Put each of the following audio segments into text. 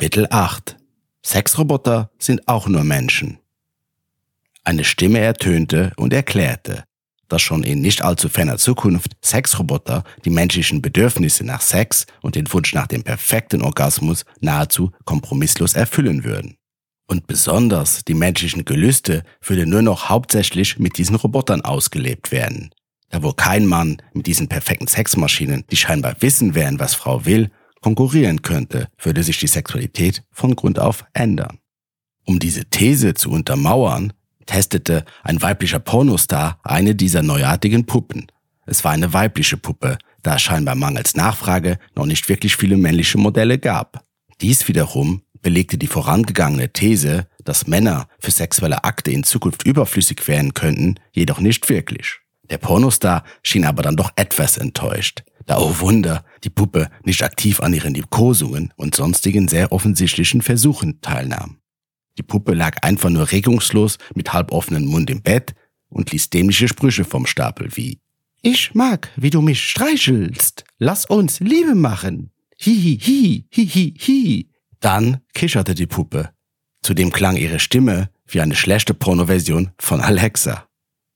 Kapitel 8 Sexroboter sind auch nur Menschen. Eine Stimme ertönte und erklärte, dass schon in nicht allzu ferner Zukunft Sexroboter die menschlichen Bedürfnisse nach Sex und den Wunsch nach dem perfekten Orgasmus nahezu kompromisslos erfüllen würden. Und besonders die menschlichen Gelüste würden nur noch hauptsächlich mit diesen Robotern ausgelebt werden. Da wo kein Mann mit diesen perfekten Sexmaschinen, die scheinbar wissen werden, was Frau will, konkurrieren könnte, würde sich die Sexualität von Grund auf ändern. Um diese These zu untermauern, testete ein weiblicher Pornostar eine dieser neuartigen Puppen. Es war eine weibliche Puppe, da es scheinbar mangels Nachfrage noch nicht wirklich viele männliche Modelle gab. Dies wiederum belegte die vorangegangene These, dass Männer für sexuelle Akte in Zukunft überflüssig werden könnten, jedoch nicht wirklich. Der Pornostar schien aber dann doch etwas enttäuscht, da oh Wunder, die Puppe nicht aktiv an ihren Liebkosungen und sonstigen sehr offensichtlichen Versuchen teilnahm. Die Puppe lag einfach nur regungslos mit halboffenem Mund im Bett und ließ dämliche Sprüche vom Stapel wie Ich mag, wie du mich streichelst. Lass uns Liebe machen. Hihi, hi, hihi, hi. Dann kicherte die Puppe. Zudem klang ihre Stimme wie eine schlechte Pornoversion von Alexa.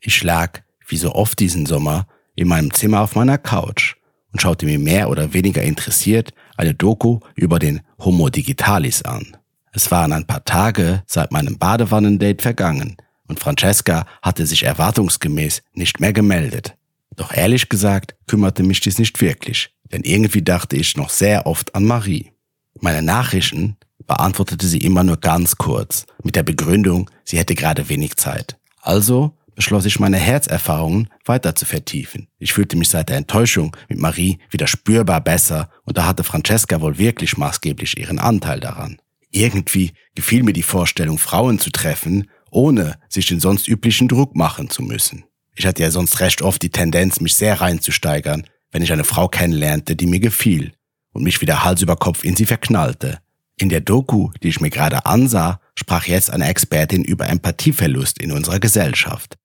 Ich lag, wie so oft diesen Sommer, in meinem Zimmer auf meiner Couch und schaute mir mehr oder weniger interessiert eine Doku über den Homo Digitalis an. Es waren ein paar Tage seit meinem Badewannendate vergangen und Francesca hatte sich erwartungsgemäß nicht mehr gemeldet. Doch ehrlich gesagt kümmerte mich dies nicht wirklich, denn irgendwie dachte ich noch sehr oft an Marie. Meine Nachrichten beantwortete sie immer nur ganz kurz, mit der Begründung, sie hätte gerade wenig Zeit. Also beschloss ich meine Herzerfahrungen weiter zu vertiefen. Ich fühlte mich seit der Enttäuschung mit Marie wieder spürbar besser und da hatte Francesca wohl wirklich maßgeblich ihren Anteil daran. Irgendwie gefiel mir die Vorstellung, Frauen zu treffen, ohne sich den sonst üblichen Druck machen zu müssen. Ich hatte ja sonst recht oft die Tendenz, mich sehr reinzusteigern, wenn ich eine Frau kennenlernte, die mir gefiel und mich wieder Hals über Kopf in sie verknallte. In der Doku, die ich mir gerade ansah, sprach jetzt eine Expertin über Empathieverlust in unserer Gesellschaft.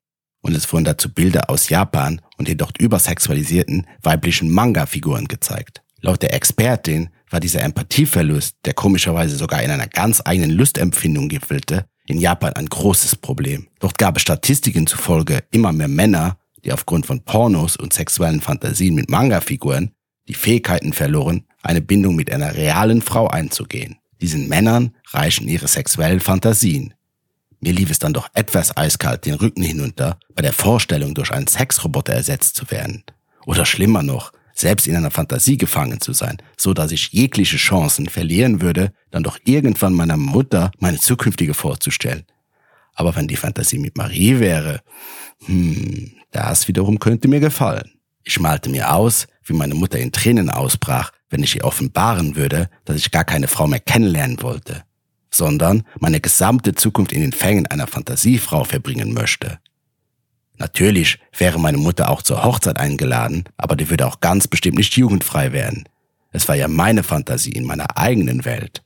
Und es wurden dazu Bilder aus Japan und den dort übersexualisierten weiblichen Manga-Figuren gezeigt. Laut der Expertin war dieser Empathieverlust, der komischerweise sogar in einer ganz eigenen Lustempfindung gipfelte, in Japan ein großes Problem. Dort gab es Statistiken zufolge immer mehr Männer, die aufgrund von Pornos und sexuellen Fantasien mit Manga-Figuren die Fähigkeiten verloren, eine Bindung mit einer realen Frau einzugehen. Diesen Männern reichen ihre sexuellen Fantasien. Mir lief es dann doch etwas eiskalt den Rücken hinunter, bei der Vorstellung, durch einen Sexroboter ersetzt zu werden. Oder schlimmer noch, selbst in einer Fantasie gefangen zu sein, so dass ich jegliche Chancen verlieren würde, dann doch irgendwann meiner Mutter meine zukünftige vorzustellen. Aber wenn die Fantasie mit Marie wäre, hm, das wiederum könnte mir gefallen. Ich malte mir aus, wie meine Mutter in Tränen ausbrach, wenn ich ihr offenbaren würde, dass ich gar keine Frau mehr kennenlernen wollte, sondern meine gesamte Zukunft in den Fängen einer Fantasiefrau verbringen möchte. Natürlich wäre meine Mutter auch zur Hochzeit eingeladen, aber die würde auch ganz bestimmt nicht jugendfrei werden. Es war ja meine Fantasie in meiner eigenen Welt.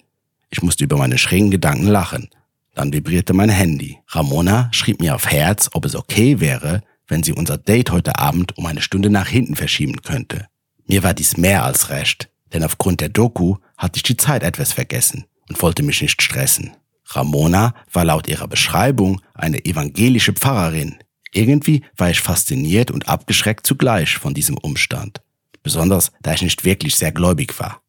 Ich musste über meine schrägen Gedanken lachen. Dann vibrierte mein Handy. Ramona schrieb mir auf Herz, ob es okay wäre, wenn sie unser Date heute Abend um eine Stunde nach hinten verschieben könnte. Mir war dies mehr als recht, denn aufgrund der Doku hatte ich die Zeit etwas vergessen und wollte mich nicht stressen. Ramona war laut ihrer Beschreibung eine evangelische Pfarrerin, irgendwie war ich fasziniert und abgeschreckt zugleich von diesem Umstand, besonders da ich nicht wirklich sehr gläubig war.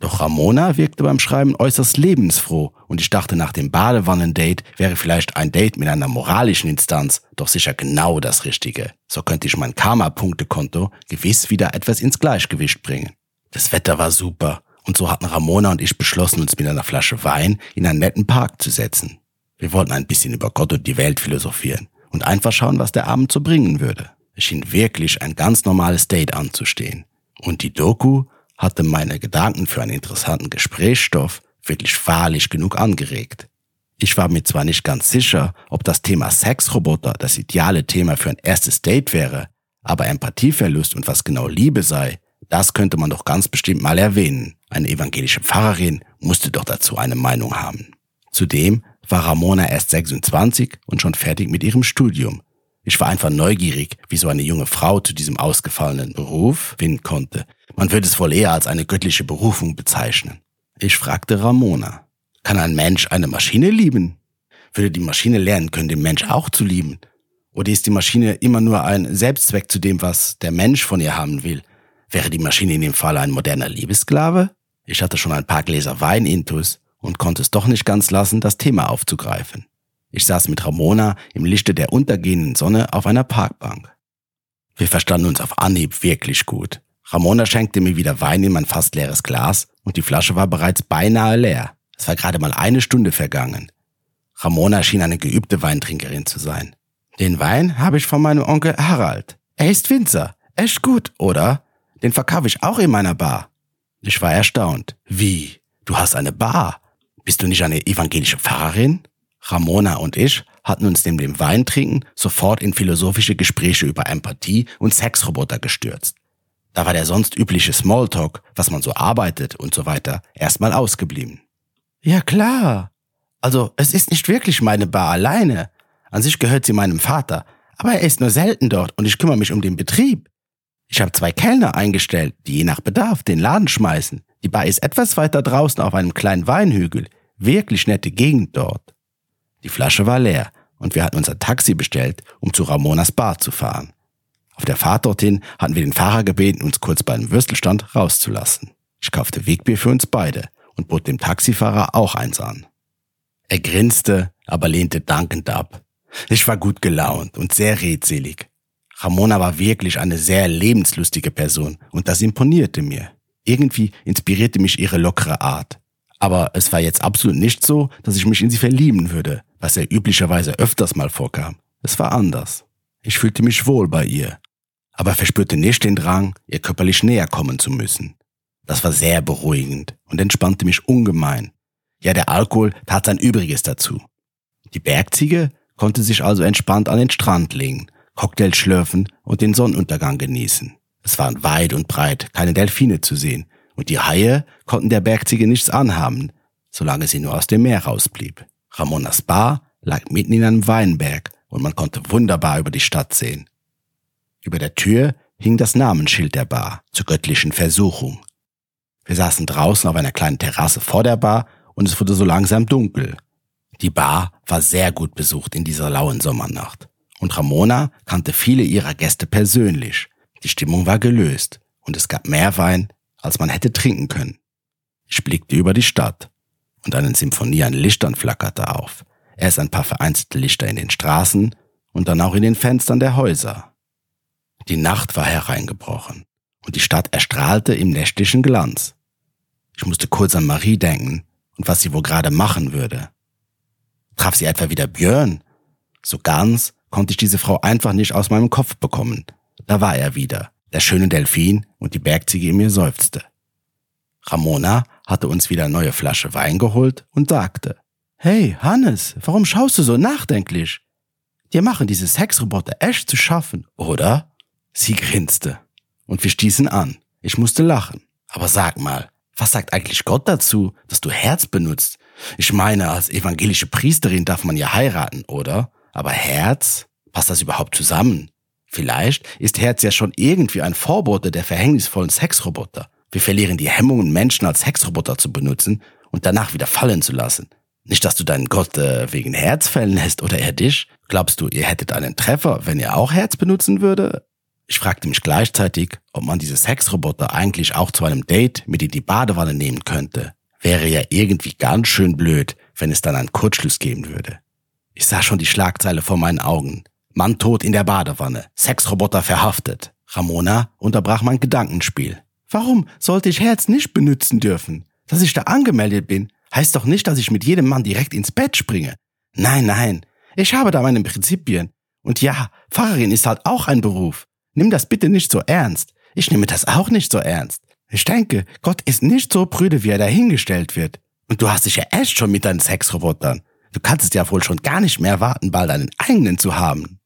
Doch Ramona wirkte beim Schreiben äußerst lebensfroh und ich dachte nach dem Badewannendate wäre vielleicht ein Date mit einer moralischen Instanz doch sicher genau das Richtige. So könnte ich mein Karma-Punktekonto gewiss wieder etwas ins Gleichgewicht bringen. Das Wetter war super und so hatten Ramona und ich beschlossen, uns mit einer Flasche Wein in einen netten Park zu setzen. Wir wollten ein bisschen über Gott und die Welt philosophieren und einfach schauen, was der Abend so bringen würde. Es schien wirklich ein ganz normales Date anzustehen. Und die Doku hatte meine Gedanken für einen interessanten Gesprächsstoff wirklich wahrlich genug angeregt. Ich war mir zwar nicht ganz sicher, ob das Thema Sexroboter das ideale Thema für ein erstes Date wäre, aber Empathieverlust und was genau Liebe sei, das könnte man doch ganz bestimmt mal erwähnen. Eine evangelische Pfarrerin musste doch dazu eine Meinung haben. Zudem war Ramona erst 26 und schon fertig mit ihrem Studium. Ich war einfach neugierig, wie so eine junge Frau zu diesem ausgefallenen Beruf finden konnte. Man würde es wohl eher als eine göttliche Berufung bezeichnen. Ich fragte Ramona, kann ein Mensch eine Maschine lieben? Würde die Maschine lernen können, den Mensch auch zu lieben? Oder ist die Maschine immer nur ein Selbstzweck zu dem, was der Mensch von ihr haben will? Wäre die Maschine in dem Fall ein moderner Liebesklave? Ich hatte schon ein paar Gläser Wein intus und konnte es doch nicht ganz lassen, das Thema aufzugreifen. Ich saß mit Ramona im Lichte der untergehenden Sonne auf einer Parkbank. Wir verstanden uns auf Anhieb wirklich gut. Ramona schenkte mir wieder Wein in mein fast leeres Glas und die Flasche war bereits beinahe leer. Es war gerade mal eine Stunde vergangen. Ramona schien eine geübte Weintrinkerin zu sein. Den Wein habe ich von meinem Onkel Harald. Er ist Winzer. Echt gut, oder? Den verkaufe ich auch in meiner Bar. Ich war erstaunt. Wie? Du hast eine Bar? Bist du nicht eine evangelische Pfarrerin? Ramona und ich hatten uns neben dem Weintrinken sofort in philosophische Gespräche über Empathie und Sexroboter gestürzt. Da war der sonst übliche Smalltalk, was man so arbeitet und so weiter, erstmal ausgeblieben. Ja klar. Also es ist nicht wirklich meine Bar alleine. An sich gehört sie meinem Vater, aber er ist nur selten dort und ich kümmere mich um den Betrieb. Ich habe zwei Kellner eingestellt, die je nach Bedarf den Laden schmeißen. Die Bar ist etwas weiter draußen auf einem kleinen Weinhügel. Wirklich nette Gegend dort. Die Flasche war leer und wir hatten unser Taxi bestellt, um zu Ramonas Bar zu fahren. Auf der Fahrt dorthin hatten wir den Fahrer gebeten, uns kurz bei einem Würstelstand rauszulassen. Ich kaufte Wegbier für uns beide und bot dem Taxifahrer auch eins an. Er grinste, aber lehnte dankend ab. Ich war gut gelaunt und sehr redselig. Ramona war wirklich eine sehr lebenslustige Person und das imponierte mir. Irgendwie inspirierte mich ihre lockere Art. Aber es war jetzt absolut nicht so, dass ich mich in sie verlieben würde, was ja üblicherweise öfters mal vorkam. Es war anders. Ich fühlte mich wohl bei ihr, aber verspürte nicht den Drang, ihr körperlich näher kommen zu müssen. Das war sehr beruhigend und entspannte mich ungemein. Ja, der Alkohol tat sein Übriges dazu. Die Bergziege konnte sich also entspannt an den Strand legen, Cocktail schlürfen und den Sonnenuntergang genießen. Es waren weit und breit keine Delfine zu sehen, und die Haie konnten der Bergziege nichts anhaben, solange sie nur aus dem Meer rausblieb. Ramonas Bar lag mitten in einem Weinberg und man konnte wunderbar über die Stadt sehen. Über der Tür hing das Namensschild der Bar zur göttlichen Versuchung. Wir saßen draußen auf einer kleinen Terrasse vor der Bar und es wurde so langsam dunkel. Die Bar war sehr gut besucht in dieser lauen Sommernacht. Und Ramona kannte viele ihrer Gäste persönlich. Die Stimmung war gelöst und es gab mehr Wein, als man hätte trinken können. Ich blickte über die Stadt und eine Symphonie an Lichtern flackerte auf. Erst ein paar vereinzelte Lichter in den Straßen und dann auch in den Fenstern der Häuser. Die Nacht war hereingebrochen und die Stadt erstrahlte im nächtlichen Glanz. Ich musste kurz an Marie denken und was sie wohl gerade machen würde. Traf sie etwa wieder Björn? So ganz konnte ich diese Frau einfach nicht aus meinem Kopf bekommen. Da war er wieder, der schöne Delfin und die Bergziege in mir seufzte. Ramona hatte uns wieder eine neue Flasche Wein geholt und sagte, Hey, Hannes, warum schaust du so nachdenklich? Dir machen diese Sexroboter echt zu schaffen, oder? Sie grinste. Und wir stießen an. Ich musste lachen. Aber sag mal, was sagt eigentlich Gott dazu, dass du Herz benutzt? Ich meine, als evangelische Priesterin darf man ja heiraten, oder? Aber Herz? Passt das überhaupt zusammen? Vielleicht ist Herz ja schon irgendwie ein Vorbote der verhängnisvollen Sexroboter. Wir verlieren die Hemmungen, Menschen als Sexroboter zu benutzen und danach wieder fallen zu lassen. Nicht, dass du deinen Gott äh, wegen Herz fällen lässt oder er dich. Glaubst du, ihr hättet einen Treffer, wenn ihr auch Herz benutzen würde? Ich fragte mich gleichzeitig, ob man diese Sexroboter eigentlich auch zu einem Date mit in die Badewanne nehmen könnte. Wäre ja irgendwie ganz schön blöd, wenn es dann einen Kurzschluss geben würde. Ich sah schon die Schlagzeile vor meinen Augen. Mann tot in der Badewanne. Sexroboter verhaftet. Ramona unterbrach mein Gedankenspiel. Warum sollte ich Herz nicht benutzen dürfen? Dass ich da angemeldet bin, heißt doch nicht, dass ich mit jedem Mann direkt ins Bett springe. Nein, nein. Ich habe da meine Prinzipien. Und ja, Pfarrerin ist halt auch ein Beruf. Nimm das bitte nicht so ernst. Ich nehme das auch nicht so ernst. Ich denke, Gott ist nicht so prüde, wie er dahingestellt wird. Und du hast dich ja echt schon mit deinen Sexrobotern. Du kannst es ja wohl schon gar nicht mehr warten, bald einen eigenen zu haben.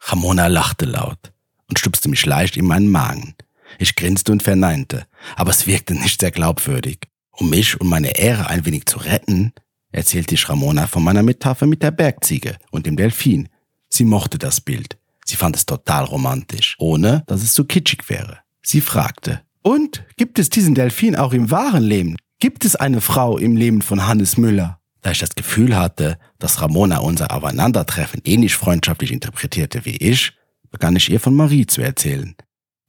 Ramona lachte laut und stupste mich leicht in meinen Magen. Ich grinste und verneinte, aber es wirkte nicht sehr glaubwürdig. Um mich und meine Ehre ein wenig zu retten, erzählte ich Ramona von meiner Metapher mit der Bergziege und dem Delfin. Sie mochte das Bild. Sie fand es total romantisch, ohne dass es zu kitschig wäre. Sie fragte, und gibt es diesen Delfin auch im wahren Leben? Gibt es eine Frau im Leben von Hannes Müller? Da ich das Gefühl hatte, dass Ramona unser Aufeinandertreffen ähnlich freundschaftlich interpretierte wie ich, begann ich ihr von Marie zu erzählen.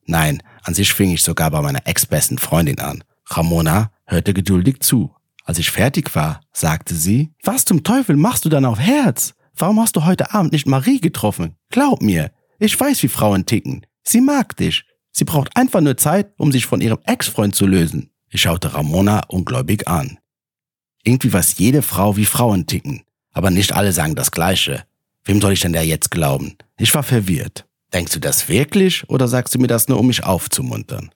Nein, an sich fing ich sogar bei meiner ex-besten Freundin an. Ramona hörte geduldig zu. Als ich fertig war, sagte sie, was zum Teufel machst du dann auf Herz? Warum hast du heute Abend nicht Marie getroffen? Glaub mir, ich weiß, wie Frauen ticken. Sie mag dich. Sie braucht einfach nur Zeit, um sich von ihrem Ex-Freund zu lösen. Ich schaute Ramona ungläubig an. Irgendwie weiß jede Frau, wie Frauen ticken. Aber nicht alle sagen das Gleiche. Wem soll ich denn da jetzt glauben? Ich war verwirrt. Denkst du das wirklich oder sagst du mir das nur, um mich aufzumuntern?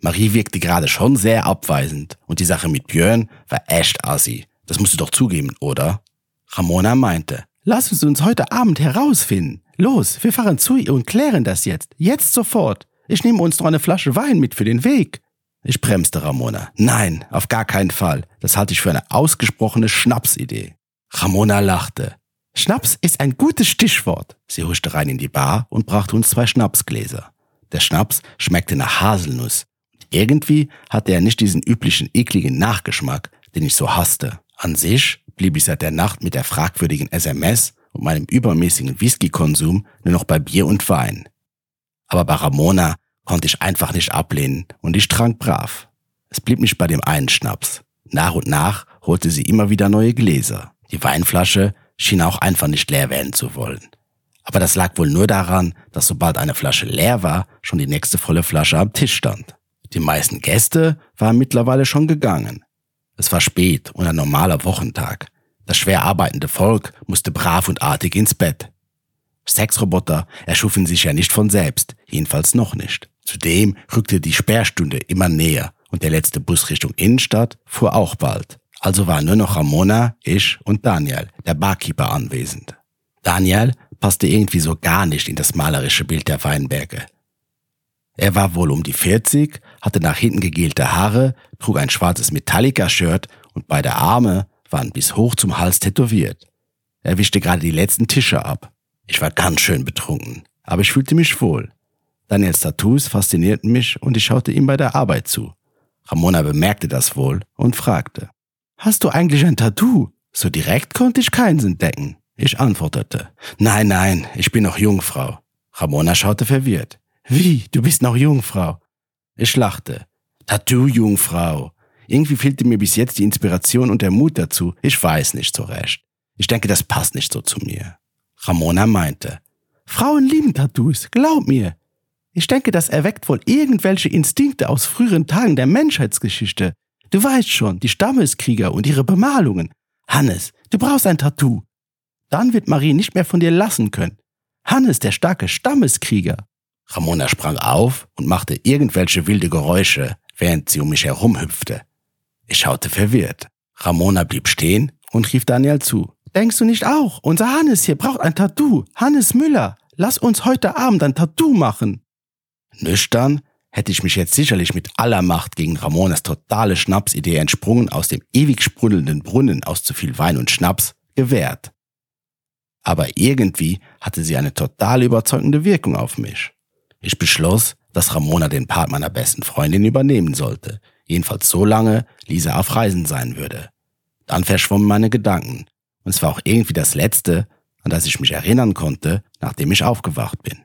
Marie wirkte gerade schon sehr abweisend und die Sache mit Björn war echt assi. Das musst du doch zugeben, oder? Ramona meinte, lass uns uns heute Abend herausfinden. Los, wir fahren zu ihr und klären das jetzt. Jetzt sofort. Ich nehme uns noch eine Flasche Wein mit für den Weg. Ich bremste Ramona. Nein, auf gar keinen Fall. Das halte ich für eine ausgesprochene Schnapsidee. Ramona lachte. Schnaps ist ein gutes Stichwort. Sie huschte rein in die Bar und brachte uns zwei Schnapsgläser. Der Schnaps schmeckte nach Haselnuss. Irgendwie hatte er nicht diesen üblichen ekligen Nachgeschmack, den ich so hasste. An sich blieb ich seit der Nacht mit der fragwürdigen SMS und meinem übermäßigen Whisky-Konsum nur noch bei Bier und Wein. Aber bei Ramona konnte ich einfach nicht ablehnen und ich trank brav. Es blieb nicht bei dem einen Schnaps. Nach und nach holte sie immer wieder neue Gläser. Die Weinflasche schien auch einfach nicht leer werden zu wollen. Aber das lag wohl nur daran, dass sobald eine Flasche leer war, schon die nächste volle Flasche am Tisch stand. Die meisten Gäste waren mittlerweile schon gegangen. Es war spät und ein normaler Wochentag. Das schwer arbeitende Volk musste brav und artig ins Bett. Sexroboter erschufen sich ja nicht von selbst, jedenfalls noch nicht. Zudem rückte die Sperrstunde immer näher und der letzte Bus Richtung Innenstadt fuhr auch bald. Also waren nur noch Ramona, ich und Daniel, der Barkeeper, anwesend. Daniel passte irgendwie so gar nicht in das malerische Bild der Weinberge. Er war wohl um die 40, hatte nach hinten gegelte Haare, trug ein schwarzes Metallica-Shirt und beide Arme waren bis hoch zum Hals tätowiert. Er wischte gerade die letzten Tische ab. Ich war ganz schön betrunken, aber ich fühlte mich wohl. Daniels Tattoos faszinierten mich und ich schaute ihm bei der Arbeit zu. Ramona bemerkte das wohl und fragte, Hast du eigentlich ein Tattoo? So direkt konnte ich keins entdecken. Ich antwortete, Nein, nein, ich bin noch Jungfrau. Ramona schaute verwirrt. Wie, du bist noch Jungfrau? Ich lachte. Tattoo-Jungfrau. Irgendwie fehlte mir bis jetzt die Inspiration und der Mut dazu. Ich weiß nicht so recht. Ich denke, das passt nicht so zu mir. Ramona meinte, Frauen lieben Tattoos, glaub mir. Ich denke, das erweckt wohl irgendwelche Instinkte aus früheren Tagen der Menschheitsgeschichte. Du weißt schon, die Stammeskrieger und ihre Bemalungen. Hannes, du brauchst ein Tattoo. Dann wird Marie nicht mehr von dir lassen können. Hannes, der starke Stammeskrieger. Ramona sprang auf und machte irgendwelche wilde Geräusche, während sie um mich herum hüpfte. Ich schaute verwirrt. Ramona blieb stehen und rief Daniel zu. Denkst du nicht auch? Unser Hannes hier braucht ein Tattoo. Hannes Müller. Lass uns heute Abend ein Tattoo machen. Nüchtern hätte ich mich jetzt sicherlich mit aller Macht gegen Ramonas totale Schnapsidee entsprungen, aus dem ewig sprudelnden Brunnen aus zu viel Wein und Schnaps gewehrt. Aber irgendwie hatte sie eine total überzeugende Wirkung auf mich. Ich beschloss, dass Ramona den Part meiner besten Freundin übernehmen sollte, jedenfalls so lange Lisa auf Reisen sein würde. Dann verschwommen meine Gedanken und es war auch irgendwie das Letzte, an das ich mich erinnern konnte, nachdem ich aufgewacht bin.